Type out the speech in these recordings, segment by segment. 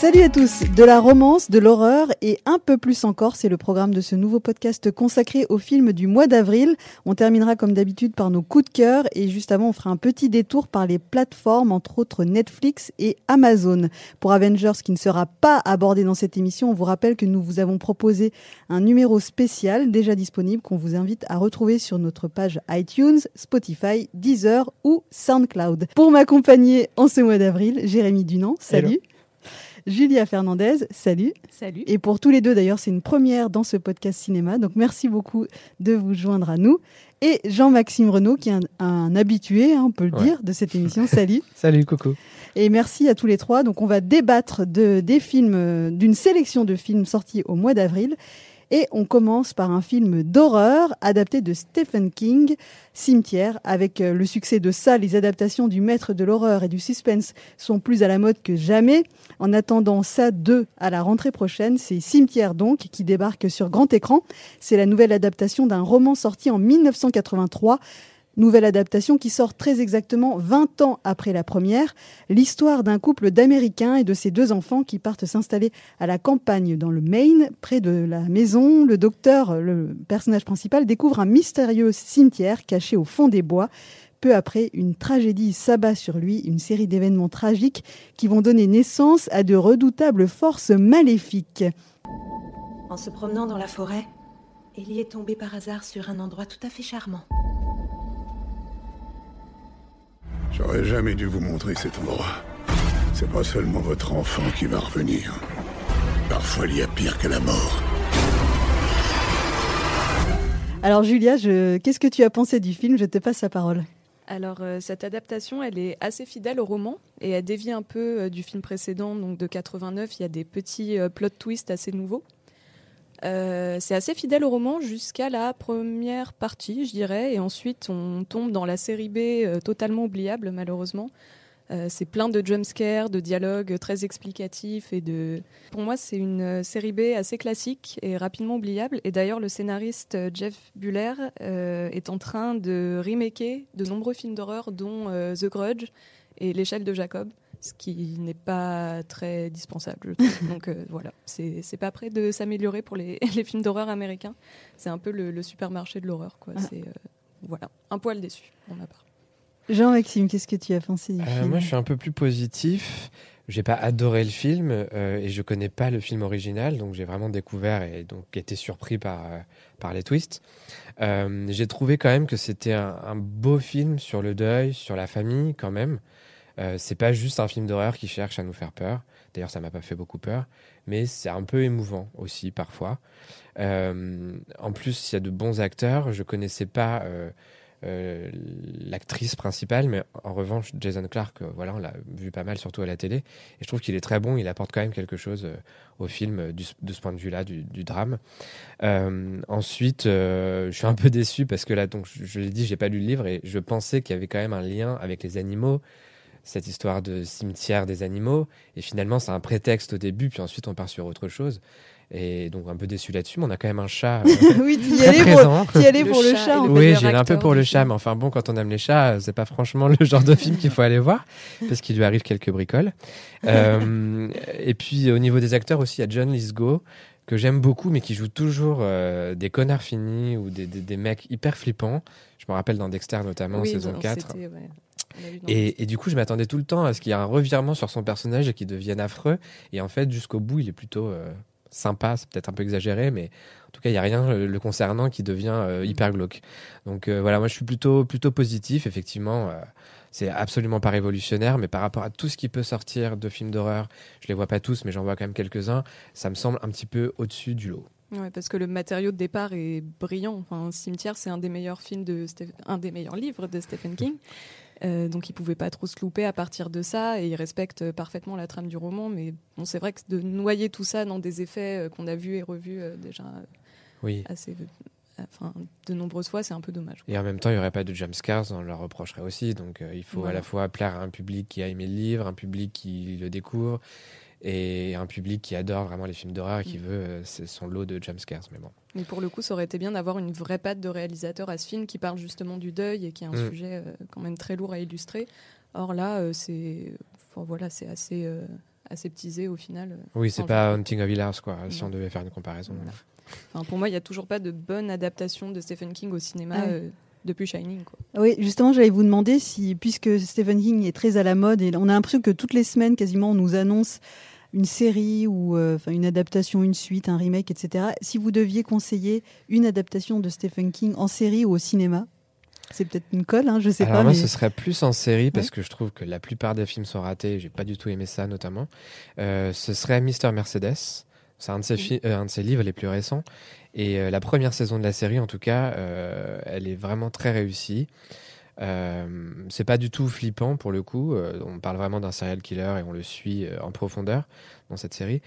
Salut à tous De la romance, de l'horreur et un peu plus encore, c'est le programme de ce nouveau podcast consacré au film du mois d'avril. On terminera comme d'habitude par nos coups de cœur et juste avant on fera un petit détour par les plateformes, entre autres Netflix et Amazon. Pour Avengers qui ne sera pas abordé dans cette émission, on vous rappelle que nous vous avons proposé un numéro spécial déjà disponible qu'on vous invite à retrouver sur notre page iTunes, Spotify, Deezer ou SoundCloud. Pour m'accompagner en ce mois d'avril, Jérémy Dunant, salut Julia Fernandez, salut. Salut. Et pour tous les deux, d'ailleurs, c'est une première dans ce podcast cinéma. Donc, merci beaucoup de vous joindre à nous. Et Jean-Maxime Renaud, qui est un, habitué, hein, on peut le dire, de cette émission. Salut. Salut, Coco. Et merci à tous les trois. Donc, on va débattre de, des films, euh, d'une sélection de films sortis au mois d'avril. Et on commence par un film d'horreur adapté de Stephen King, Cimetière. Avec euh, le succès de ça, les adaptations du maître de l'horreur et du suspense sont plus à la mode que jamais. En attendant ça 2 à la rentrée prochaine, c'est Cimetière donc qui débarque sur grand écran. C'est la nouvelle adaptation d'un roman sorti en 1983 Nouvelle adaptation qui sort très exactement 20 ans après la première. L'histoire d'un couple d'Américains et de ses deux enfants qui partent s'installer à la campagne dans le Maine. Près de la maison, le docteur, le personnage principal, découvre un mystérieux cimetière caché au fond des bois. Peu après, une tragédie s'abat sur lui, une série d'événements tragiques qui vont donner naissance à de redoutables forces maléfiques. En se promenant dans la forêt, Ellie est tombée par hasard sur un endroit tout à fait charmant. J'aurais jamais dû vous montrer cet endroit. C'est pas seulement votre enfant qui va revenir. Parfois, il y a pire que la mort. Alors Julia, qu'est-ce que tu as pensé du film Je te passe la parole. Alors euh, cette adaptation, elle est assez fidèle au roman et elle dévie un peu euh, du film précédent, donc de 89. Il y a des petits euh, plot twists assez nouveaux. Euh, c'est assez fidèle au roman jusqu'à la première partie, je dirais, et ensuite on tombe dans la série B euh, totalement oubliable, malheureusement. Euh, c'est plein de jumpscares, de dialogues très explicatifs et de. Pour moi, c'est une série B assez classique et rapidement oubliable. Et d'ailleurs, le scénariste Jeff Buller est en train de remaker de nombreux films d'horreur, dont The Grudge et L'échelle de Jacob ce qui n'est pas très dispensable. Donc euh, voilà, c'est pas prêt de s'améliorer pour les, les films d'horreur américains. C'est un peu le, supermarché de l'horreur. quoi. Ah. C'est euh, voilà, un poil déçu pour ma part. Jean-Maxime, qu'est-ce que tu as pensé du euh, Moi, je suis un peu plus positif. J'ai pas adoré le film et je connais pas le film original, donc j'ai vraiment découvert et donc été surpris par, par les twists. j'ai trouvé quand même que c'était un, un, beau film sur le deuil, sur la famille quand même. Euh, c'est pas juste un film d'horreur qui cherche à nous faire peur. D'ailleurs, ça m'a pas fait beaucoup peur, mais c'est un peu émouvant aussi parfois. Euh, en plus, il y a de bons acteurs. Je connaissais pas euh, l'actrice principale, mais en revanche, Jason Clark, voilà, on l'a vu pas mal, surtout à la télé. Et je trouve qu'il est très bon. Il apporte quand même quelque chose au film de ce point de vue-là, du, drame. ensuite, je suis un peu déçu parce que là, donc, je, je l'ai dit, j'ai pas lu le livre et je pensais qu'il y avait quand même un lien avec les animaux cette histoire de cimetière des animaux. Et finalement, c'est un prétexte au début, puis ensuite on part sur autre chose. Et donc un peu déçu là-dessus, mais on a quand même un chat. Euh, oui, tu y allais pour, pour le chat. oui, j'ai un peu pour le chat, mais enfin bon, quand on aime les chats, c'est pas franchement le genre de film qu'il faut aller voir, parce qu'il lui arrive quelques bricoles. Euh, et puis au niveau des acteurs aussi, il y a John Lithgow que j'aime beaucoup, mais qui joue toujours euh, des connards finis ou des, des, mecs hyper flippants. Je me rappelle dans Dexter notamment, saison 4. Et, du coup, je m'attendais tout le temps à ce qu'il y ait un revirement sur son personnage et qu'il devienne affreux. Et en fait, jusqu'au bout, il est plutôt euh, sympa. C'est peut-être un peu exagéré, mais en tout cas, il n'y a rien euh, le concernant qui devient euh, hyper glauque. Donc voilà, moi, je suis plutôt, plutôt positif. Effectivement, c'est absolument pas révolutionnaire, mais par rapport à tout ce qui peut sortir de films d'horreur, je les vois pas tous, mais j'en vois quand même quelques-uns, ça me semble un petit peu au-dessus du lot. Ouais, parce que le matériau de départ est brillant. Enfin, Cimetière, c'est un des meilleurs films de un des meilleurs livres de Stephen King. Euh, donc il pouvait pas trop se louper à partir de ça et il respecte parfaitement la trame du roman. Mais bon, c'est vrai que de noyer tout ça dans des effets euh, qu'on a vus et revus euh, déjà oui. assez, enfin, de nombreuses fois, c'est un peu dommage. Et en même temps, il n'y aurait pas de jumpscares, on leur reprocherait aussi. Donc il faut à la fois plaire à un public qui a aimé le livre, un public qui le découvre et un public qui adore vraiment les films d'horreur et qui mm. veut euh, son lot de jumpscares. Mais bon. Mais pour le coup, ça aurait été bien d'avoir une vraie patte de réalisateur à ce film qui parle justement du deuil et qui est un mm. sujet euh, quand même très lourd à illustrer. Or là, euh, c'est enfin, voilà, c'est assez aseptisé au final. Oui, c'est pas Hunting of Hill House, quoi, si on devait faire une comparaison. Voilà. Enfin, pour moi, il n'y a toujours pas de bonne adaptation de Stephen King au cinéma Ah oui. Depuis Shining. Quoi. Oui, justement, j'allais vous demander si, puisque Stephen King est très à la mode, et on a l'impression que toutes les semaines, quasiment, on nous annonce une série ou euh, enfin une adaptation, une suite, un remake, etc. Si vous deviez conseiller une adaptation de Stephen King en série ou au cinéma, c'est peut-être une colle, hein, je sais Alors pas. moi, mais... ce serait plus en série parce Ouais. que je trouve que la plupart des films sont ratés. J'ai pas du tout aimé ça, notamment. Euh, ce serait Mister Mercedes. C'est un de ses fi- euh, un de ses livres les plus récents. Et euh, la première saison de la série, en tout cas, euh, elle est vraiment très réussie. Euh, c'est pas du tout flippant pour le coup. On parle vraiment d'un serial killer et on le suit en profondeur dans cette série.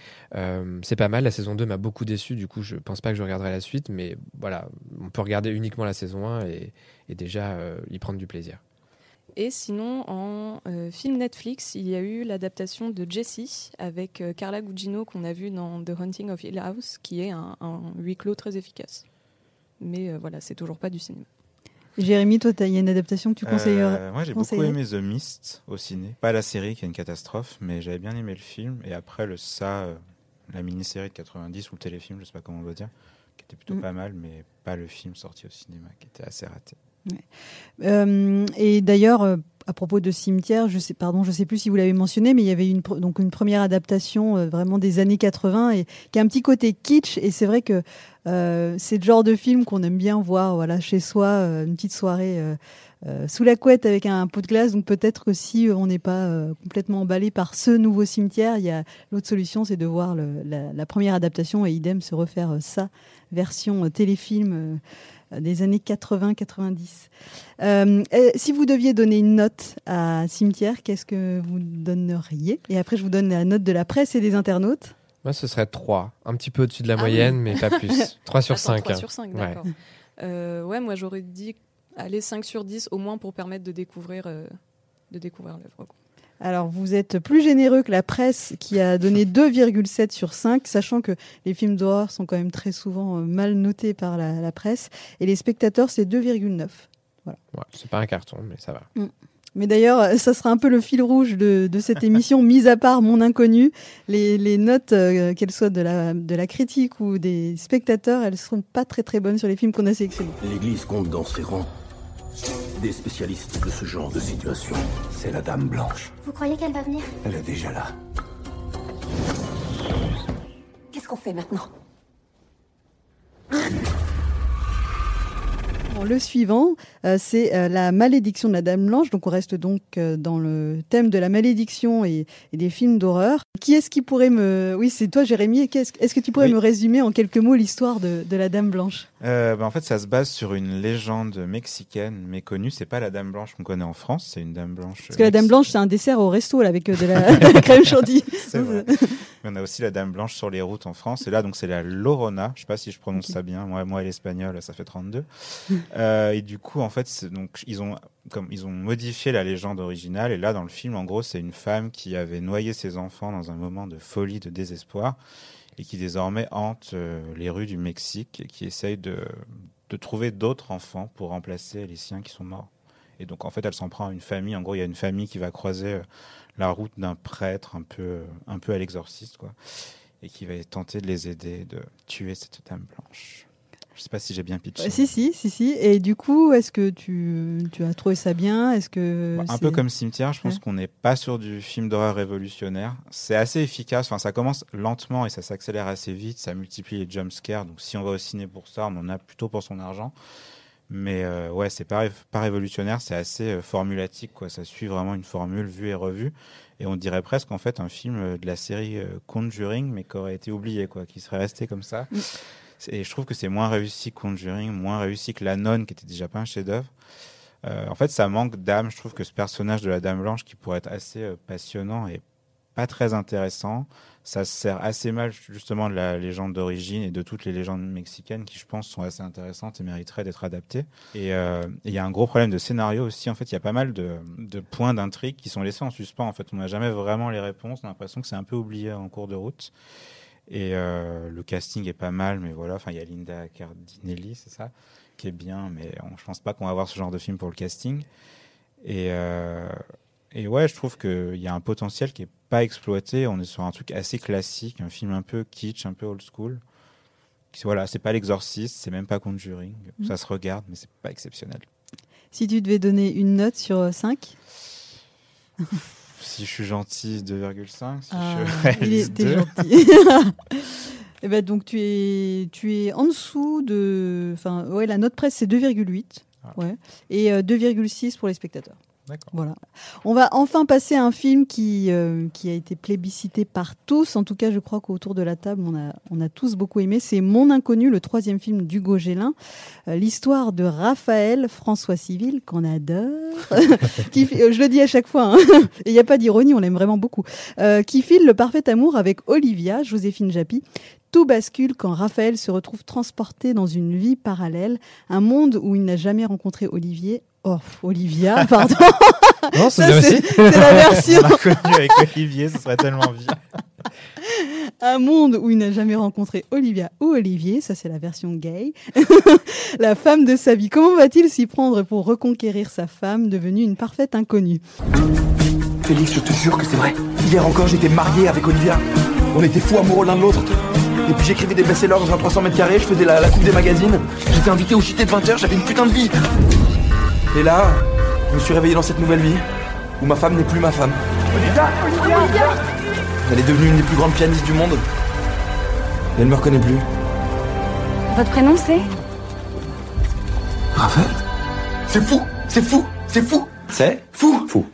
C'est pas mal. La saison 2 m'a beaucoup déçu. Du coup, je pense pas que je regarderai la suite. Mais voilà, on peut regarder uniquement la saison 1 et, et déjà y prendre du plaisir. Et sinon, en euh, film Netflix, il y a eu l'adaptation de Jessie avec euh, Carla Gugino qu'on a vu dans The Haunting of Hill House, qui est un, un huis clos très efficace. Mais euh, voilà, c'est toujours pas du cinéma. Jérémy, toi, il y a une adaptation que tu conseillerais Euh, moi, j'ai beaucoup aimé The Mist au ciné. Pas la série qui est une catastrophe, mais j'avais bien aimé le film. Et après, le Ça, euh, la mini-série de 90 ou le téléfilm, je sais pas comment on doit dire, qui était plutôt Mm. pas mal, mais pas le film sorti au cinéma, qui était assez raté. Euh, et d'ailleurs, euh, à propos de cimetière, je sais, pardon, je sais plus si vous l'avez mentionné, mais il y avait une, donc une première adaptation euh, vraiment des années 80 et qui a un petit côté kitsch. Et c'est vrai que euh, c'est le genre de film qu'on aime bien voir, voilà, chez soi, euh, une petite soirée. euh, euh, sous la couette avec un pot de glace, donc peut-être que si on n'est pas complètement emballé par ce nouveau cimetière, il y a l'autre solution, c'est de voir le- la, la première adaptation et idem se refaire ça version téléfilm des années 80-90. Euh, euh, si vous deviez donner une note à Cimetière, qu'est-ce que vous donneriez? Et après, je vous donne la note de la presse et des internautes. Moi, ce serait 3. Un petit peu au-dessus de la Ah moyenne, mais pas plus. 3 sur Attends, 5. 3 hein. sur 5, Ouais. d'accord. Euh, ouais, moi j'aurais dit allez 5 sur 10 au moins pour permettre de découvrir, euh, de découvrir l'œuvre. Alors, vous êtes plus généreux que la presse qui a donné 2,7 sur 5, sachant que les films d'horreur sont quand même très souvent euh, mal notés par la, la presse. Et les spectateurs, c'est 2,9. Ouais, c'est pas un carton, mais ça va. Mais d'ailleurs, euh, ça sera un peu le fil rouge de, de cette émission, mis à part Mon Inconnu. Les, les notes, euh, qu'elles soient de la, de la critique ou des spectateurs, elles seront pas très très bonnes sur les films qu'on a sélectionnés. L'Église compte dans ses rangs des spécialistes de ce genre de situation. C'est la Dame Blanche. Vous croyez qu'elle va venir? Elle est déjà là. Qu'est-ce qu'on fait maintenant? Le suivant, euh, c'est euh, la malédiction de la Dame Blanche. Donc, on reste donc euh, dans le thème de la malédiction et, et des films d'horreur. Qui est-ce qui pourrait me... Oui, c'est toi, Jérémy. Est-ce que tu pourrais Oui. me résumer en quelques mots l'histoire de, de la Dame Blanche? Euh, bah, en fait, ça se base sur une légende mexicaine méconnue. C'est pas la Dame Blanche qu'on connaît en France, c'est une Dame Blanche. Parce que la Dame Blanche, c'est un dessert au resto là, avec euh, de la, de la crème chantilly. On a aussi la Dame Blanche sur les routes en France. Et là, donc, c'est la Lorona. Je sais pas si je prononce ça bien. Moi, moi, et l'espagnol, ça fait 32. Euh, et du coup, en fait, donc, ils ont, comme, ils ont modifié la légende originale. Et là, dans le film, en gros, c'est une femme qui avait noyé ses enfants dans un moment de folie, de désespoir. Et qui désormais hante euh, les rues du Mexique et qui essaye de, de trouver d'autres enfants pour remplacer les siens qui sont morts. Et donc, en fait, elle s'en prend à une famille. En gros, il y a une famille qui va croiser euh, la route d'un prêtre un peu, un peu à l'exorciste, quoi, et qui va tenter de les aider de tuer cette dame blanche. Je sais pas si j'ai bien pitché. Ouais, si, si, si, si. Et du coup, est-ce que tu, tu as trouvé ça bien? Est-ce que Bah, un peu comme Cimetière, je pense Ouais. qu'on n'est pas sur du film d'horreur révolutionnaire. C'est assez efficace. Enfin, ça commence lentement et ça s'accélère assez vite. Ça multiplie les jumpscares. Donc, si on va au ciné pour ça, on en a plutôt pour son argent. Mais euh, ouais, c'est pas, pas révolutionnaire. C'est assez euh, formulatique. Quoi. Ça suit vraiment une formule vue et revue. Et on dirait presque en fait un film euh, de la série euh, Conjuring, mais qui aurait été oublié, quoi, qui serait resté comme ça. Et je trouve que c'est moins réussi que Conjuring, moins réussi que La Nonne, qui était déjà pas un chef-d'œuvre. Euh, en fait, ça manque d'âme. Je trouve que ce personnage de la Dame Blanche, qui pourrait être assez euh, passionnant et pas très intéressant, ça se sert assez mal justement de la légende d'origine et de toutes les légendes mexicaines qui, je pense, sont assez intéressantes et mériteraient d'être adaptées. Et euh, il y a un gros problème de scénario aussi. En fait, il y a pas mal de points d'intrigue qui sont laissés en suspens. En fait, on n'a jamais vraiment les réponses. On a l'impression que c'est un peu oublié en cours de route. Et euh, le casting est pas mal, mais voilà. Enfin, il y a Linda Cardinelli, c'est ça, qui est bien, mais on, je pense pas qu'on va voir ce genre de film pour le casting. Et, euh, Et ouais, je trouve qu'il y a un potentiel qui est pas exploité. On est sur un truc assez classique, un film un peu kitsch, un peu old school. Voilà, c'est pas l'exorciste, c'est même pas Conjuring. Mhm. Ça se regarde, mais c'est pas exceptionnel. Si tu devais donner une note sur 5 Si je suis gentil, 2,5. Si Ah, je suis il était 2. gentil. Eh ben donc tu es tu es en dessous de enfin ouais la note presse c'est 2,8 Ah. ouais et euh, 2,6 pour les spectateurs. Voilà. On va enfin passer à un film qui, euh, qui a été plébiscité par tous. En tout cas, je crois qu'autour de la table, on a, on a tous beaucoup aimé. C'est Mon Inconnu, le troisième film d'Hugo Gélin. Euh, L'histoire de Raphaël François Civil, qu'on adore. euh, je le dis à chaque fois, hein. il n'y a pas d'ironie, on l'aime vraiment beaucoup. Euh, qui file le parfait amour avec Olivia, Joséphine Japy. Tout bascule quand Raphaël se retrouve transporté dans une vie parallèle, un monde où il n'a jamais rencontré Olivier. Oh, Olivia, pardon. Non, c'est Ça, la version. On connu avec Olivier, ce serait tellement bien. Un monde où il n'a jamais rencontré Olivia ou Olivier, ça c'est la version gay. la femme de sa vie. Comment va-t-il s'y prendre pour reconquérir sa femme devenue une parfaite inconnue? Félix, je te jure que c'est vrai. Hier encore, j'étais marié avec Olivia. On était fous amoureux l'un de l'autre. Et puis j'écrivais des best-sellers dans un 300 mètres carrés, je faisais la, la coupe des magazines. J'étais invité au JT de 20h, j'avais une putain de vie. Et là, je me suis réveillé dans cette nouvelle vie où ma femme n'est plus ma femme. Elle est devenue une des plus grandes pianistes du monde. Et elle me reconnaît plus. Votre prénom c'est? Raphaël C'est fou C'est fou C'est fou C'est fou Fou.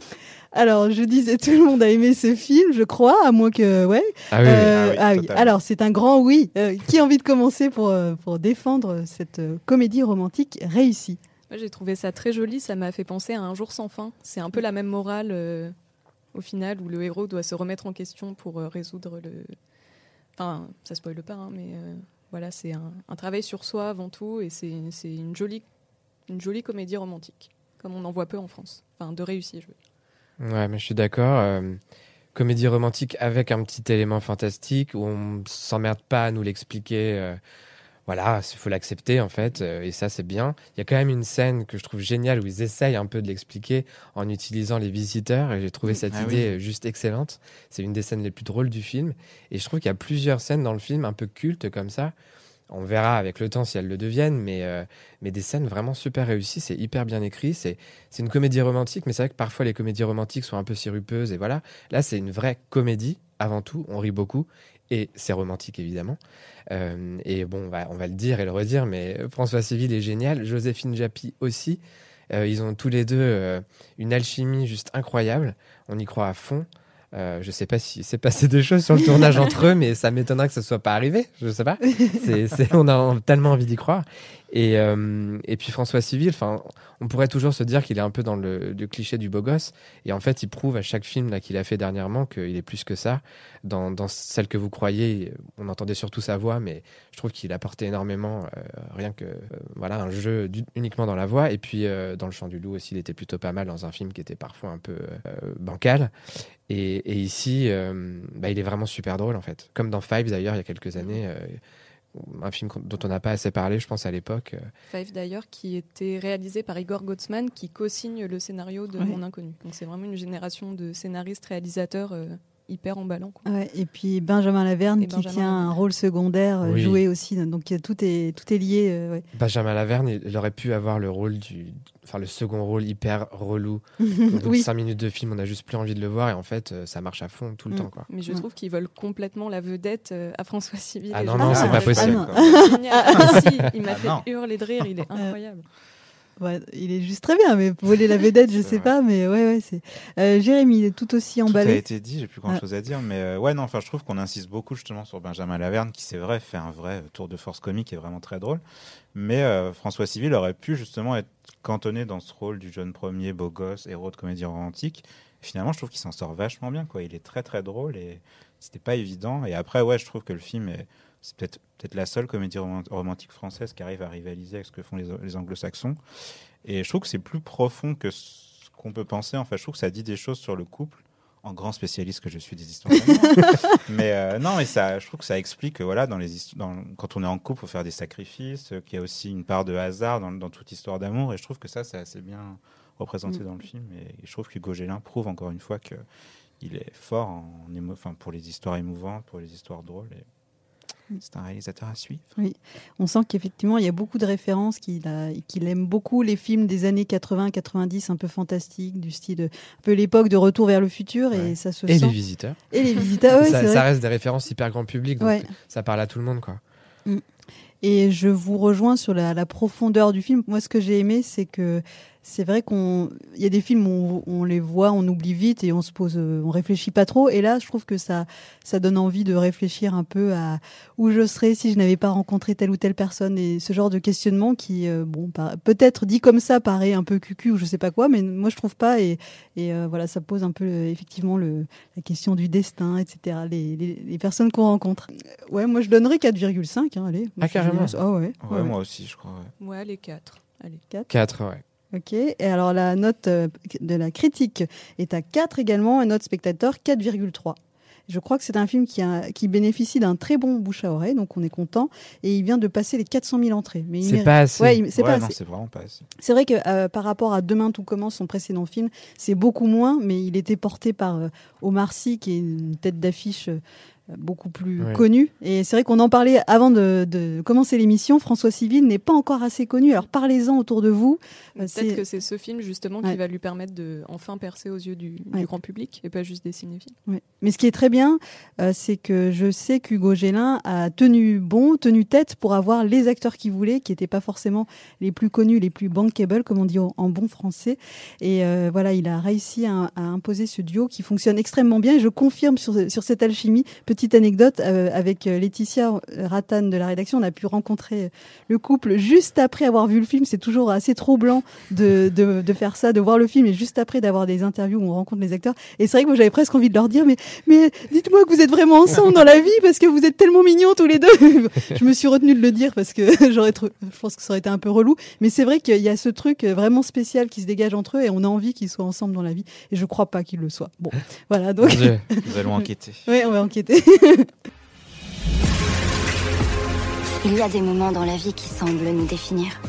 Alors, je disais, tout le monde a aimé ce film, je crois, à moins que... Ouais. Ah oui, oui. Euh, Ah oui, ah oui. Alors, c'est un grand oui. Euh, qui a envie de commencer pour, euh, pour défendre cette comédie romantique réussie J'ai trouvé ça très joli. Ça m'a fait penser à Un jour sans fin. C'est un peu la même morale euh, au final où le héros doit se remettre en question pour euh, résoudre le. Enfin, ça spoile pas, hein, mais euh, voilà, c'est un, travail sur soi avant tout et c'est une jolie, une jolie comédie romantique, comme on en voit peu en France. Enfin, de réussi, je veux. Ouais, mais je suis d'accord. comédie romantique avec un petit élément fantastique où on s'emmerde pas à nous l'expliquer. Voilà, il faut l'accepter en fait, euh, et ça c'est bien. Il y a quand même une scène que je trouve géniale où ils essayent un peu de l'expliquer en utilisant les visiteurs, et j'ai trouvé cette Ah idée euh, juste excellente. C'est une des scènes les plus drôles du film, et je trouve qu'il y a plusieurs scènes dans le film un peu cultes comme ça. On verra avec le temps si elles le deviennent, mais, euh, mais des scènes vraiment super réussies. C'est hyper bien écrit. C'est c'est une comédie romantique, mais c'est vrai que parfois les comédies romantiques sont un peu sirupeuses. Et voilà, là c'est une vraie comédie avant tout. On rit beaucoup et c'est romantique évidemment. Euh, et bon, on va, on va le dire et le redire, mais François Civil est génial. Joséphine Japy aussi. Euh, ils ont tous les deux euh, une alchimie juste incroyable. On y croit à fond. Euh, je sais pas si c'est passé des choses sur le tournage entre eux, mais ça m'étonnerait que ce soit pas arrivé. Je sais pas. On a tellement envie d'y croire. Et, euh, et puis François Civil, on pourrait toujours se dire qu'il est un peu dans le, cliché du beau gosse. Et en fait, il prouve à chaque film qu'il a fait dernièrement qu'il est plus que ça. Dans, celle que vous croyez, on entendait surtout sa voix, mais je trouve qu'il apportait énormément, euh, rien que euh, voilà un jeu uniquement dans la voix. Et puis dans le chant du loup aussi, il était plutôt pas mal dans un film qui était parfois un peu bancal. Et, ici, bah, il est vraiment super drôle en fait. Comme dans Five d'ailleurs, il y a quelques années. Un film dont on n'a pas assez parlé, je pense, à l'époque. euh, Five d'ailleurs, qui était réalisé par Igor Gottsman, qui co-signe le scénario de Ouais. Mon Inconnu. Donc c'est vraiment une génération de scénaristes, réalisateurs euh, hyper emballants. quoi. Ouais, et puis Benjamin Laverne Et qui Benjamin tient un rôle secondaire euh, Oui. joué aussi. Donc euh, tout est tout est lié. euh, ouais. Benjamin Laverne, il aurait pu avoir le rôle du, enfin le second rôle hyper relou. Au bout de oui. 5 minutes de film, on a juste plus envie de le voir et en fait, euh, ça marche à fond tout le Mm. temps, quoi. Mais je trouve qu'ils veulent complètement la vedette euh, à François Civil. Ah non, non, c'est pas possible. Ah. Ah, si, il m'a Ah fait non. hurler de rire, il est incroyable. Ouais, il est juste très bien, mais voler la vedette, je sais vrai. pas, mais ouais, ouais, c'est. Euh, Jérémy, il est tout aussi Tout a emballé. été dit, j'ai plus grand chose à dire, mais euh, ouais, non, enfin, je trouve qu'on insiste beaucoup justement sur Benjamin Laverne, qui c'est vrai fait un vrai tour de force comique et vraiment très drôle. Mais euh, François Civil aurait pu justement être cantonné dans ce rôle du jeune premier beau gosse, héros de comédie romantique. Et finalement, je trouve qu'il s'en sort vachement bien, quoi. Il est très très drôle et c'était pas évident. Et après, ouais, je trouve que le film est c'est peut-être peut-être la seule comédie roman- romantique française qui arrive à rivaliser avec ce que font les, les anglo-saxons. Et je trouve que c'est plus profond que ce qu'on peut penser. En fait, je trouve que ça dit des choses sur le couple en grand spécialiste que je suis des histoires d'amour. mais euh, non, mais ça, je trouve que ça explique que voilà, dans les dans, quand on est en couple, faut faire des sacrifices, euh, qu'il y a aussi une part de hasard dans, dans toute histoire d'amour. Et je trouve que ça, c'est assez bien représenté Mm. dans le film. Et je trouve que Gégélin prouve encore une fois que il est fort en émo- enfin, pour les histoires émouvantes, pour les histoires drôles. Et. C'est un réalisateur à suivre. On sent qu'effectivement, il y a beaucoup de références, qu'il a- qu'il aime beaucoup les films des années 80-90, un peu fantastiques, du style un peu l'époque de Retour vers le futur, et ça se Et sent. les visiteurs. Et les visiteurs, ouais, ça, reste des références hyper grand public, donc Ouais. ça parle à tout le monde, quoi. Et je vous rejoins sur la, la profondeur du film. Moi, ce que j'ai aimé, c'est que c'est vrai qu'on, il y a des films où on, on les voit, on oublie vite et on se pose, euh, on réfléchit pas trop. Et là, je trouve que ça, ça donne envie de réfléchir un peu à où je serais si je n'avais pas rencontré telle ou telle personne et ce genre de questionnement qui, euh, bon, par- peut-être dit comme ça paraît un peu cucu ou je sais pas quoi, mais moi je trouve pas. Et, et euh, voilà, ça pose un peu effectivement le, la question du destin, etc. Les, les, les personnes qu'on rencontre. Ouais, moi je donnerais 4,5. Hein, allez. Moi, Ah, carrément. Ah ouais. Ouais, ouais, ouais. moi aussi, je crois. ouais. Ouais, les quatre. Allez. 4, ouais. Ok. Et alors la note euh, de la critique est à 4 également, et note spectateur 4,3. Je crois que c'est un film qui, a, qui bénéficie d'un très bon bouche à oreille, donc on est content. Et il vient de passer les 400 000 entrées. Mais il C'est pas assez. Ouais, c'est Ouais, pas non, assez. c'est vraiment pas assez. C'est vrai que euh, par rapport à Demain tout commence, son précédent film, c'est beaucoup moins, mais il était porté par euh, Omar Sy, qui est une tête d'affiche euh, beaucoup plus connue. Et c'est vrai qu'on en parlait avant de, de commencer l'émission. François Civil n'est pas encore assez connu. Alors parlez-en autour de vous. Euh, Peut-être que c'est ce film justement Ouais. qui va lui permettre de enfin percer aux yeux du, grand public et pas juste des cinéphiles. Ouais. Mais ce qui est très bien, euh, c'est que je sais qu'Hugo Gélin a tenu bon, tenu tête pour avoir les acteurs qu'il voulait, qui n'étaient pas forcément les plus connus, les plus bankable, comme on dit en, bon français. Et euh, voilà, il a réussi à, à imposer ce duo qui fonctionne extrêmement bien. Et je confirme sur, sur cette alchimie. Petite anecdote, euh, avec Laetitia Rattan de la rédaction, on a pu rencontrer le couple juste après avoir vu le film. C'est toujours assez troublant de, de, de faire ça, de voir le film et juste après d'avoir des interviews où on rencontre les acteurs. Et c'est vrai que moi j'avais presque envie de leur dire, mais, mais dites-moi que vous êtes vraiment ensemble dans la vie parce que vous êtes tellement mignons tous les deux. je me suis retenue de le dire parce que j'aurais trop, je pense que ça aurait été un peu relou. Mais c'est vrai qu'il y a ce truc vraiment spécial qui se dégage entre eux et on a envie qu'ils soient ensemble dans la vie. Et je crois pas qu'ils le soient. Bon, voilà. Donc. Nous allons enquêter. oui, on va enquêter. Il y a des moments dans la vie qui semblent nous définir.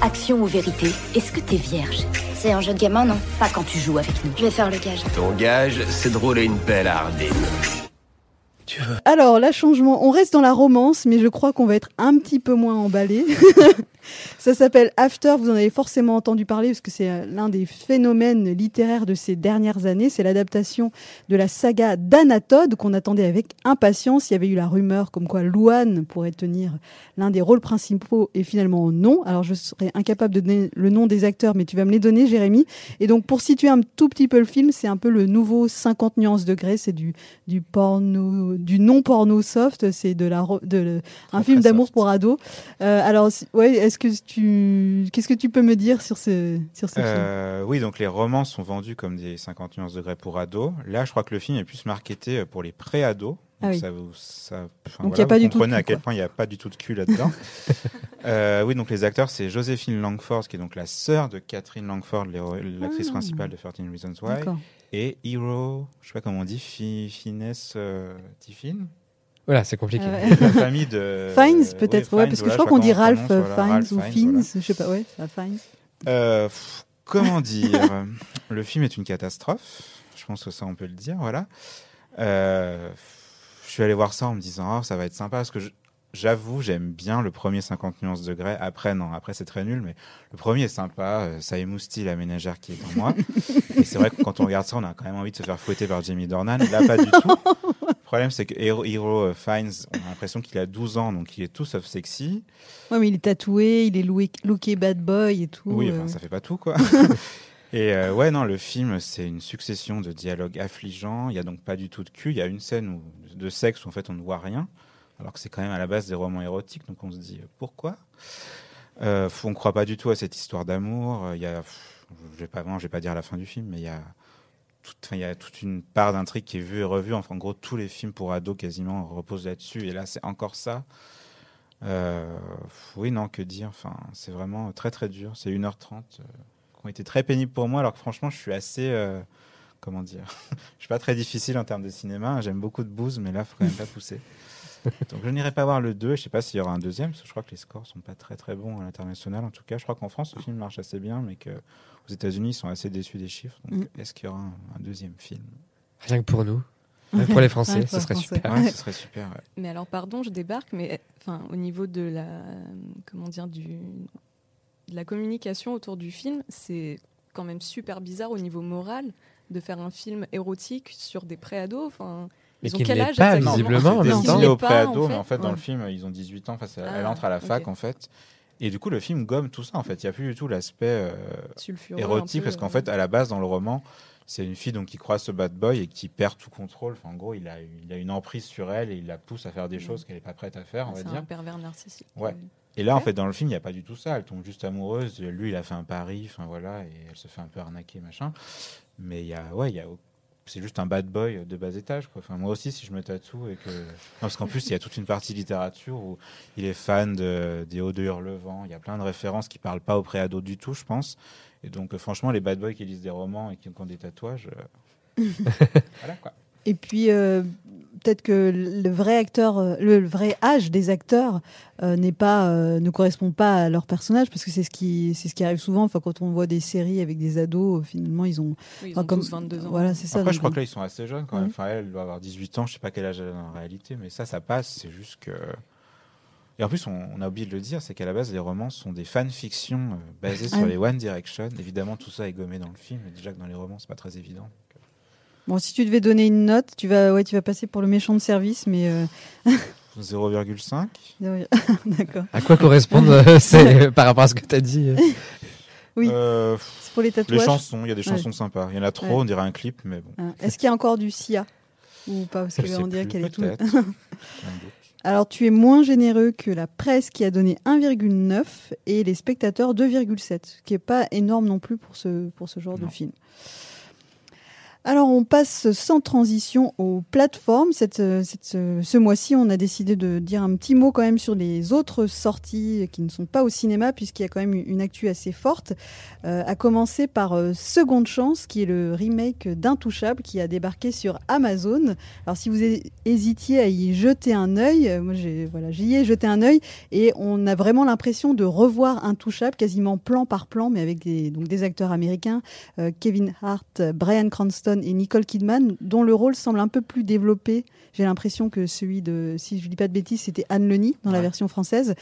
Action ou vérité, est-ce que t'es vierge? C'est un jeu de gamin, non? Pas quand tu joues avec nous. Je vais faire le gage. Ton gage, c'est de rouler une pelle à. Tu veux Alors, là, changement. On reste dans la romance, mais je crois qu'on va être un petit peu moins emballé. Ça s'appelle After. Vous en avez forcément entendu parler parce que c'est euh, l'un des phénomènes littéraires de ces dernières années. C'est l'adaptation de la saga d'Anatode qu'on attendait avec impatience. Il y avait eu la rumeur comme quoi Louane pourrait tenir l'un des rôles principaux et finalement non. Alors, je serais incapable de donner le nom des acteurs, mais tu vas me les donner, Jérémy. Et donc, pour situer un tout petit peu le film, c'est un peu le nouveau 50 nuances degrés. C'est du, du porno, du non porno soft. C'est de la, de, un Très, film d'amour pour ados. Euh, alors, ouais, est-ce que tu, qu'est-ce que tu peux me dire sur ce, sur ce film? Euh, oui, donc les romans sont vendus comme des 50 nuances degrés pour ados. Là, je crois que le film est plus marketé pour les pré-ados. Ah Donc oui. ça vous- ça- enfin, Donc, il y a voilà, pas vous du tout comprenez cul, à quel point il n'y a pas du tout de cul là-dedans. Euh, oui, donc les acteurs, c'est Joséphine Langford, qui est donc la sœur de Catherine Langford, l'actrice Ah. principale de 13 Reasons Why, et Hero, je sais pas comment on dit, Fi- Finesse euh, Tiffin, Voilà, c'est compliqué. Ouais. la famille de Fines, peut-être, ouais, parce que voilà, je crois qu'on dit Ralph euh, Ralph ou Fiennes, Fiennes, voilà. je sais pas, ouais, ça, Fiennes. Euh, pff, comment dire? Le film est une catastrophe. Je pense que ça, on peut le dire. Voilà. Euh, je suis allé voir ça en me disant, oh, ça va être sympa parce que j'avoue, j'aime bien le premier 50 nuances degrés. Après, non, après, c'est très nul, mais le premier est sympa. Euh, Ça émoustille la ménagère qui est en moi. Et c'est vrai que quand on regarde ça, on a quand même envie de se faire fouetter par Jamie Dornan. Là, pas du tout. Le problème, c'est que Hero, Hero euh, Fiennes, on a l'impression qu'il a 12 ans, donc il est tout sauf sexy. Ouais, mais il est tatoué, il est looké bad boy et tout. Oui, euh. enfin, ça fait pas tout, quoi. Et euh, ouais, non, le film, c'est une succession de dialogues affligeants. Il y a donc pas du tout de cul. Il y a une scène où, de sexe où en fait on ne voit rien, alors que c'est quand même à la base des romans érotiques. Donc on se dit euh, pourquoi? Euh, On ne croit pas du tout à cette histoire d'amour. Euh, Il y a, je vais pas, non, je vais pas dire la fin du film, mais il y a il y a toute une part d'intrigue qui est vue et revue. Enfin, en gros, tous les films pour ados quasiment reposent là-dessus. Et là, c'est encore ça. Euh, oui, non, que dire. Enfin, c'est vraiment très très dur. C'est 1h30 euh, qui ont été très pénibles pour moi, alors que franchement, je suis assez. euh, comment dire? Je suis pas très difficile en termes de cinéma. J'aime beaucoup de bouse, mais là, faut quand même pas pousser. Donc je n'irai pas voir le 2. Je sais pas s'il y aura un deuxième, parce que je crois que les scores sont pas très très bons à l'international. En tout cas, je crois qu'en France, le film marche assez bien, mais que aux États-Unis, ils sont assez déçus des chiffres. Donc, Mm. est-ce qu'il y aura un, un deuxième film? Rien que pour nous. Que pour les Français, ce serait Français. super. Ouais, ce serait super. ouais. Mais alors, pardon, je débarque, mais enfin, au niveau de la, comment dire, du, de la communication autour du film, c'est quand même super bizarre au niveau moral de faire un film érotique sur des préados. Enfin, Mais ils ont qui quel ne âge l'est pas, visiblement, en C'est même Ils temps. préados, en mais fait. en fait, dans Ouais. le film, ils ont 18 ans. Enfin, c'est- elle Ah, entre à la fac, en fait. Et du coup, le film gomme tout ça, en fait. Il n'y a plus du tout l'aspect euh, érotique, parce qu'en euh, fait, à la base, dans le roman, c'est une fille donc, qui croise ce bad boy et qui perd tout contrôle. Enfin, en gros, il a, il a une emprise sur elle et il la pousse à faire des Mm. choses qu'elle n'est pas prête à faire, on va c'est dire. un pervers narcissique. Ouais. Et là, en fait, dans le film, il n'y a pas du tout ça. Elle tombe juste amoureuse. Lui, il a fait un pari, enfin voilà, et elle se fait un peu arnaquer, machin. Mais il y a, ouais, il y a, c'est juste un bad boy de bas étage, quoi. Enfin, moi aussi, si je me tatoue et que, non, parce qu'en plus, il y a toute une partie littérature où il est fan de, des hauts de Hurlevent. Il y a plein de références qui parlent pas au préado du tout, je pense. Et donc, euh, franchement, les bad boys qui lisent des romans et qui ont des tatouages, euh, voilà quoi. Et puis euh, peut-être que le vrai acteur, euh, le, vrai âge des acteurs euh, n'est pas, euh, ne correspond pas à leur personnage parce que c'est ce qui, c'est ce qui arrive souvent. Enfin, quand on voit des séries avec des ados, finalement ils ont, Oui, ils ont comme- tous 22 ans. Voilà, c'est ça. Après, je crois que là, ils sont assez jeunes quand même. Enfin, elle, elle doit avoir 18 ans. Je sais pas quel âge elle a en réalité, mais ça, ça passe. C'est juste que. Et en plus, on, on a oublié de le dire, c'est qu'à la base, les romans sont des fanfictions euh, basées Ah sur oui. les One Direction. Évidemment, tout ça est gommé dans le film. Et déjà que dans les romans, c'est pas très évident. Bon, si tu devais donner une note, tu vas, ouais, tu vas passer pour le méchant de service, mais euh, 0,5. d'accord. À quoi correspondent euh, ces- par rapport à ce que tu as dit euh? Oui. Euh, C'est pour les les tatouages? chansons, il y a des Ouais. chansons sympas. Il y en a trop, Ouais. on dirait un clip, mais bon. Hein. Est-ce qu'il y a encore du SIA? Ou pas Parce Je que sais on dirait qu'elle est tout. Alors, tu es moins généreux que la presse qui a donné 1,9 et les spectateurs 2,7, ce qui n'est pas énorme non plus pour ce, pour ce genre Non. de film. Alors, on passe sans transition aux plateformes. Cette, euh, ce mois-ci, on a décidé de dire un petit mot quand même sur les autres sorties qui ne sont pas au cinéma, puisqu'il y a quand même une actu assez forte. Euh, à commencer par euh, Seconde Chance, qui est le remake d'Intouchable, qui a débarqué sur Amazon. Alors, si vous hé- hésitiez à y jeter un œil, moi, j'ai, voilà, j'y ai jeté un œil et on a vraiment l'impression de revoir Intouchable, quasiment plan par plan, mais avec des, donc des acteurs américains, Kevin Hart, Brian Cranston et Nicole Kidman, dont le rôle semble un peu plus développé. J'ai l'impression que celui de, si je dis pas de bêtises, c'était Anne Lenny dans la version française.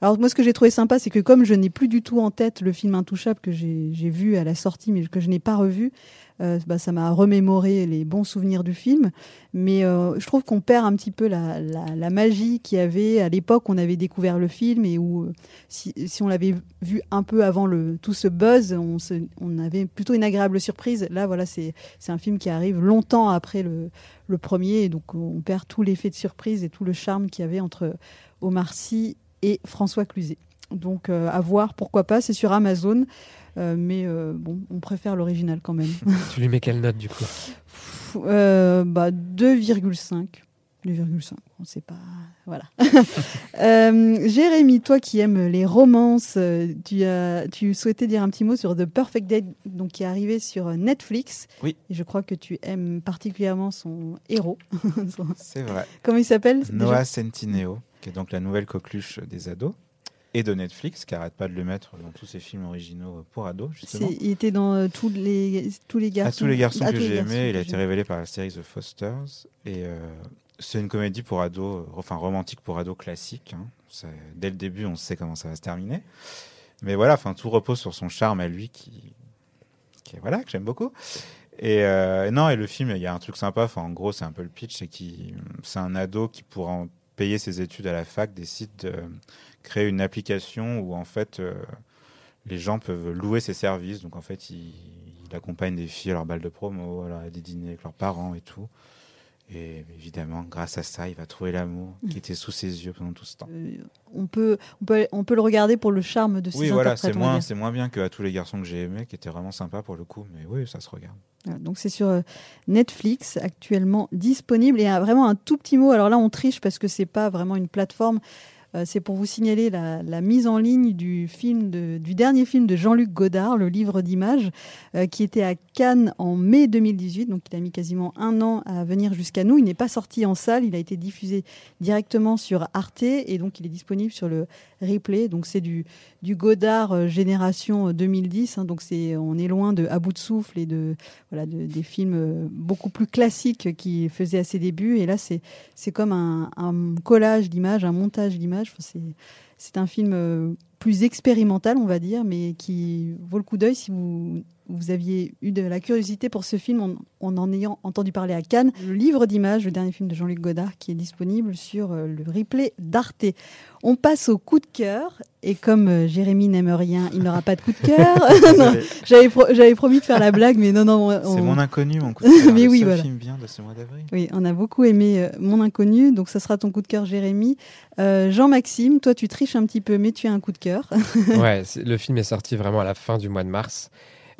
Alors moi, ce que j'ai trouvé sympa, c'est que comme je n'ai plus du tout en tête le film Intouchable que j'ai vu à la sortie, mais que je n'ai pas revu, euh, bah, ça m'a remémoré les bons souvenirs du film. Mais euh, je trouve qu'on perd un petit peu la, la, magie qu'il y avait à l'époque on avait découvert le film et où euh, si, si on l'avait vu un peu avant le, tout ce buzz, on, se, on avait plutôt une agréable surprise. Là, voilà, c'est un film qui arrive longtemps après le, le premier, et donc on perd tout l'effet de surprise et tout le charme qu'il y avait entre Omar Sy et François Cluzet. Donc à voir, pourquoi pas, c'est sur Amazon, mais euh, bon, on préfère l'original quand même. Tu lui mets quelle note du coup? Euh, bah, 2,5. 2,5, on sait pas. Voilà. Euh, Jérémy, toi qui aimes les romances, euh, tu, as, tu souhaitais dire un petit mot sur The Perfect Date, donc, qui est arrivé sur Netflix. Oui. Et je crois que tu aimes particulièrement son héros. Son- C'est vrai. Comment il s'appelle? Noah Centineo, qui est donc la nouvelle coqueluche des ados, et de Netflix, qui arrête pas de le mettre dans tous ses films originaux pour ados, justement. Il était dans euh, tous, les, tous les À garçons. tous les garçons à que j'ai garçons aimés, il a été révélé par la série The Fosters. Et euh, c'est une comédie pour ados, euh, enfin romantique pour ados classique. hein. Ça- Dès le début, on sait comment ça va se terminer. Mais voilà, enfin tout repose sur son charme à lui qui, voilà, que j'aime beaucoup. Et euh, non, et le film, il y a un truc sympa. Enfin, en gros, c'est un peu le pitch, c'est qu'il, c'est un ado qui pour en payer ses études à la fac décide de créer une application où en fait euh, les gens peuvent louer ses services. Donc en fait, il, il accompagne des filles à leur balle de promo, à des dîners avec leurs parents et tout. Et évidemment, grâce à ça, il va trouver l'amour qui était sous ses yeux pendant tout ce temps. Euh, on, peut, on, peut, on peut le regarder pour le charme de ses Oui, voilà, c'est moins, c'est moins bien que à tous les garçons que j'ai aimés, qui étaient vraiment sympas pour le coup, mais oui, ça se regarde. Voilà, donc c'est sur euh, Netflix actuellement disponible et vraiment un tout petit mot. Alors là on triche parce que c'est pas vraiment une plateforme. Euh, c'est pour vous signaler la, mise en ligne du film du dernier film de Jean-Luc Godard, le livre d'images, euh, qui était à Cannes en mai 2018. Donc il a mis quasiment un an à venir jusqu'à nous. Il n'est pas sorti en salle, il a été diffusé directement sur Arte et donc il est disponible sur le replay. Donc c'est du, du Godard euh, génération 2010. hein. donc c'est on est loin de À bout de souffle et de voilà de- des films euh, beaucoup plus classiques qui faisaient à ses débuts. Et là c'est c'est comme un, un collage d'images, un montage d'images. C'est c'est un film euh, plus expérimental, on va dire, mais qui vaut le coup d'œil si vous, vous aviez eu de la curiosité pour ce film en en, en ayant entendu parler à Cannes. Le livre d'images, le dernier film de Jean-Luc Godard, qui est disponible sur euh, le replay d'Arte. On passe au coup de cœur. Et comme euh, Jérémy n'aime rien, il n'aura pas de coup de cœur. J'avais pro- j'avais promis de faire la blague, mais non, non. on- C'est on- mon inconnu, mon coup de cœur. Mais le oui, seul voilà. film bien de ce mois d'avril. Oui, on a beaucoup aimé euh, Mon Inconnu, donc ça sera ton coup de cœur, Jérémy. Euh, Jean-Maxime, toi tu triches un petit peu, mais tu as un coup de cœur. ouais, le film est sorti vraiment à la fin du mois de mars.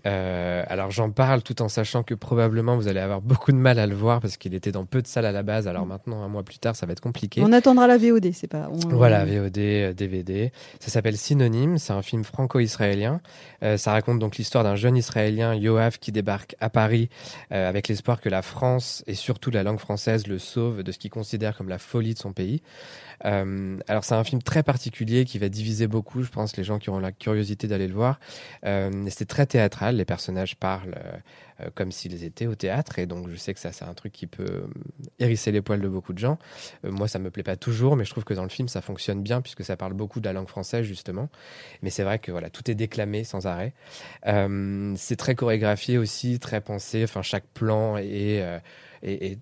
Euh, alors j'en parle tout en sachant que probablement vous allez avoir beaucoup de mal à le voir parce qu'il était dans peu de salles à la base. Alors maintenant, un mois plus tard, ça va être compliqué. On attendra la VOD, c'est pas. on- Voilà, VOD, euh, DVD. Ça s'appelle Synonyme, c'est un film franco-israélien. Euh, ça raconte donc l'histoire d'un jeune Israélien, Yoav, qui débarque à Paris euh, avec l'espoir que la France et surtout la langue française le sauve de ce qu'il considère comme la folie de son pays. Euh, alors c'est un film très particulier qui va diviser beaucoup, je pense, les gens qui auront la curiosité d'aller le voir. Euh, c'est très théâtral, les personnages parlent euh, euh, comme s'ils étaient au théâtre, et donc je sais que ça c'est un truc qui peut euh, hérisser les poils de beaucoup de gens. Euh, moi ça me plaît pas toujours, mais je trouve que dans le film ça fonctionne bien puisque ça parle beaucoup de la langue française justement. Mais c'est vrai que voilà, tout est déclamé sans arrêt. C'est très chorégraphié aussi, très pensé. Enfin, chaque plan est- est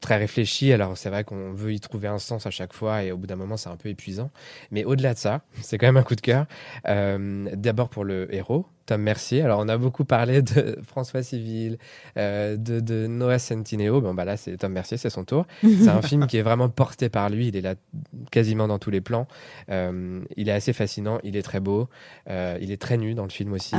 très réfléchi. Alors, c'est vrai qu'on veut y trouver un sens à chaque fois et au bout d'un moment, c'est un peu épuisant. Mais au-delà de ça, c'est quand même un coup de cœur. Euh, D'abord pour le héros, Tom Mercier. Alors, on a beaucoup parlé de François Civil, euh, de, de Noah Centineo. Bon, bah là, c'est Tom Mercier, c'est son tour. C'est un film qui est vraiment porté par lui. Il est là quasiment dans tous les plans. Euh, il est assez fascinant. Il est très beau. Il est très nu dans le film aussi.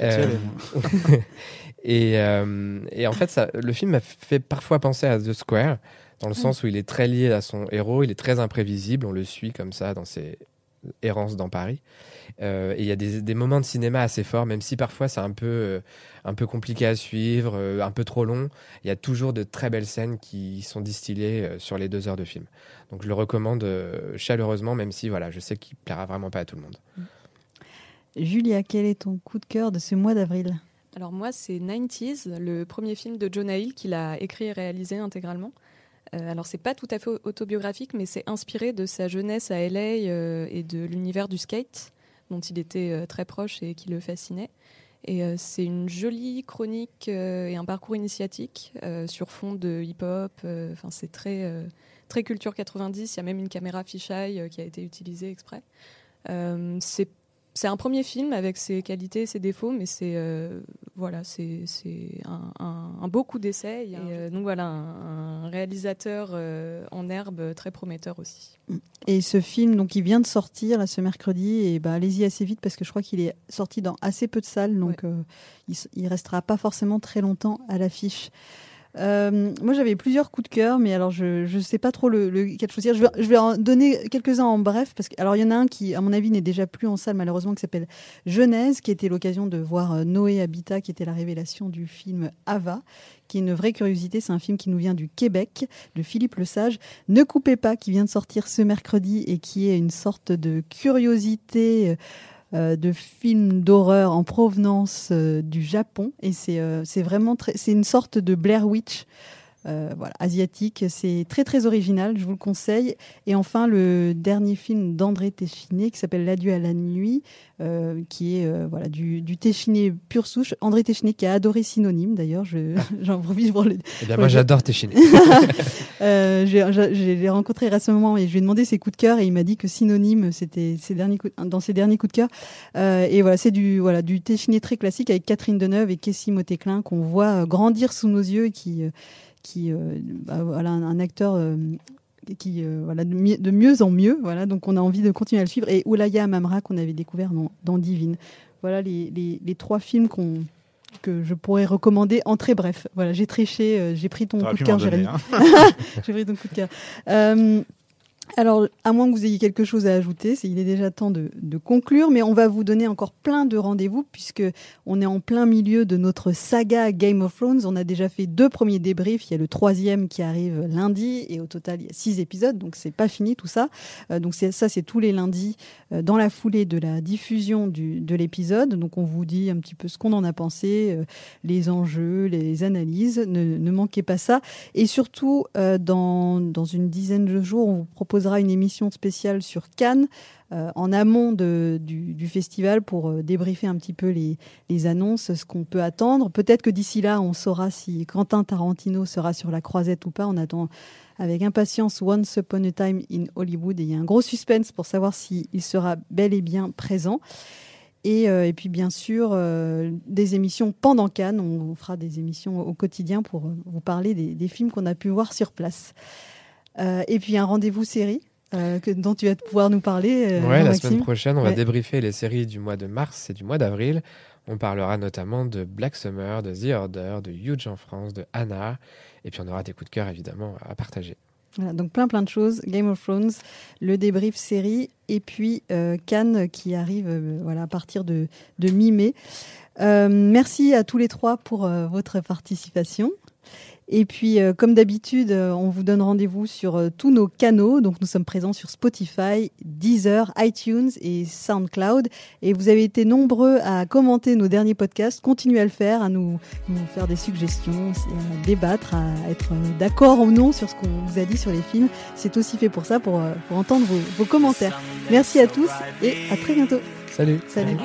Ah. Euh, et, euh, et en fait, ça, le film m'a fait parfois penser à The Square, dans le sens où il est très lié à son héros, il est très imprévisible, on le suit comme ça dans ses errances dans Paris. Euh, et il y a des, des moments de cinéma assez forts, même si parfois c'est un peu, euh, un peu compliqué à suivre, euh, un peu trop long. Il y a toujours de très belles scènes qui sont distillées sur les deux heures de film. Donc je le recommande chaleureusement, même si voilà, je sais qu'il plaira vraiment pas à tout le monde. Julia, quel est ton coup de cœur de ce mois d'avril? Alors moi, c'est 90s, le premier film de Jonah Hill qu'il a écrit et réalisé intégralement. Euh, alors c'est pas tout à fait autobiographique, mais c'est inspiré de sa jeunesse à LA euh, et de l'univers du skate, dont il était euh, très proche et qui le fascinait. Et c'est une jolie chronique et un parcours initiatique sur fond de hip-hop. Enfin, c'est très culture 90. Il y a même une caméra fisheye qui a été utilisée exprès. C'est un premier film avec ses qualités et ses défauts, mais c'est euh, voilà, c'est un, un- un beau coup d'essai. Et euh, donc voilà, un, un réalisateur euh, en herbe très prometteur aussi. Et ce film, donc, il vient de sortir là, ce mercredi, et bah, allez-y assez vite parce que je crois qu'il est sorti dans assez peu de salles, donc euh, il, il restera pas forcément très longtemps à l'affiche. Euh, moi, j'avais plusieurs coups de cœur, mais alors je ne sais pas trop le, lequel choisir. Je vais, je vais en donner quelques-uns en bref, parce que alors il y en a un qui, à mon avis, n'est déjà plus en salle malheureusement, qui s'appelle Genèse, qui était l'occasion de voir euh, Noé Habitat, qui était la révélation du film Ava, qui est une vraie curiosité. C'est un film qui nous vient du Québec, de Philippe Lesage. Ne coupez pas, qui vient de sortir ce mercredi et qui est une sorte de curiosité. euh, de film d'horreur en provenance euh, du Japon. Et c'est euh, vraiment c'est une sorte de Blair Witch euh, voilà, asiatique. C'est très très original, je vous le conseille. Et enfin, le dernier film d'André Téchiné qui s'appelle L'adieu à la nuit, euh, qui est euh, voilà du, du Téchiné pure souche. André Téchiné qui a adoré Synonyme d'ailleurs, je- j'en profite pour le. Eh bien, moi, j'adore Téchiné. Euh, Je l'ai rencontré récemment et je lui ai demandé ses coups de cœur et il m'a dit que Synonyme, c'était ses derniers coups- dans ses derniers coups de cœur. Euh, et voilà, c'est du voilà du Téchiné très classique avec Catherine Deneuve et Kessie Motéclin qu'on voit grandir sous nos yeux et qui euh, qui euh, bah, voilà un, un acteur euh, qui euh, voilà de, mi- de mieux en mieux voilà. Donc on a envie de continuer à le suivre. Et Oulaya Amamra qu'on avait découvert dans, dans Divine. Voilà les, les, les trois films qu'on que je pourrais recommander en très bref. Voilà j'ai triché euh, j'ai pris ton T'aurais coup de cœur Jérémy. j'ai pris ton coup de cœur Alors, à moins que vous ayez quelque chose à ajouter, c'est- il est déjà temps de, de conclure, mais on va vous donner encore plein de rendez-vous puisque on est en plein milieu de notre saga Game of Thrones. On a déjà fait deux premiers débriefs. Il y a le troisième qui arrive lundi et au total il y a six épisodes, donc c'est pas fini tout ça. Euh, donc ça, c'est tous les lundis euh, dans la foulée de la diffusion du, de l'épisode. Donc on vous dit un petit peu ce qu'on en a pensé, euh, les enjeux, les analyses. Ne, ne manquez pas ça. Et surtout, euh, dans, dans une dizaine de jours, on vous proposera une émission spéciale sur Cannes. euh, en amont du, festival pour euh, débriefer un petit peu les, annonces, ce qu'on peut attendre. Peut-être que d'ici là, on saura si Quentin Tarantino sera sur la croisette ou pas. On attend avec impatience Once Upon a Time in Hollywood et il y a un gros suspense pour savoir s'il sera bel et bien présent. Et, euh, puis bien sûr, des émissions pendant Cannes. On, fera des émissions au quotidien pour vous parler des films qu'on a pu voir sur place. Euh, et puis un rendez-vous série euh, que, dont tu vas pouvoir nous parler. euh, Ouais, la semaine prochaine, on va débriefer les séries du mois de mars et du mois d'avril. On parlera notamment de Black Summer, de The Order, de Huge en France, de Anna. Et puis on aura des coups de cœur évidemment à partager. Voilà, donc plein plein de choses. Game of Thrones, le débrief série, et puis euh, Cannes qui arrive euh, voilà, à partir de, de mi-mai. Euh, merci à tous les trois pour votre participation. Et puis, euh, comme d'habitude, euh, on vous donne rendez-vous sur euh, tous nos canaux. Donc, nous sommes présents sur Spotify, Deezer, iTunes et SoundCloud. Et vous avez été nombreux à commenter nos derniers podcasts. Continuez à le faire, à nous, nous faire des suggestions, à débattre, à être euh, d'accord ou non sur ce qu'on vous a dit sur les films. C'est aussi fait pour ça, pour, euh, pour entendre vos, vos commentaires. Merci à tous et à très bientôt. Salut Salut.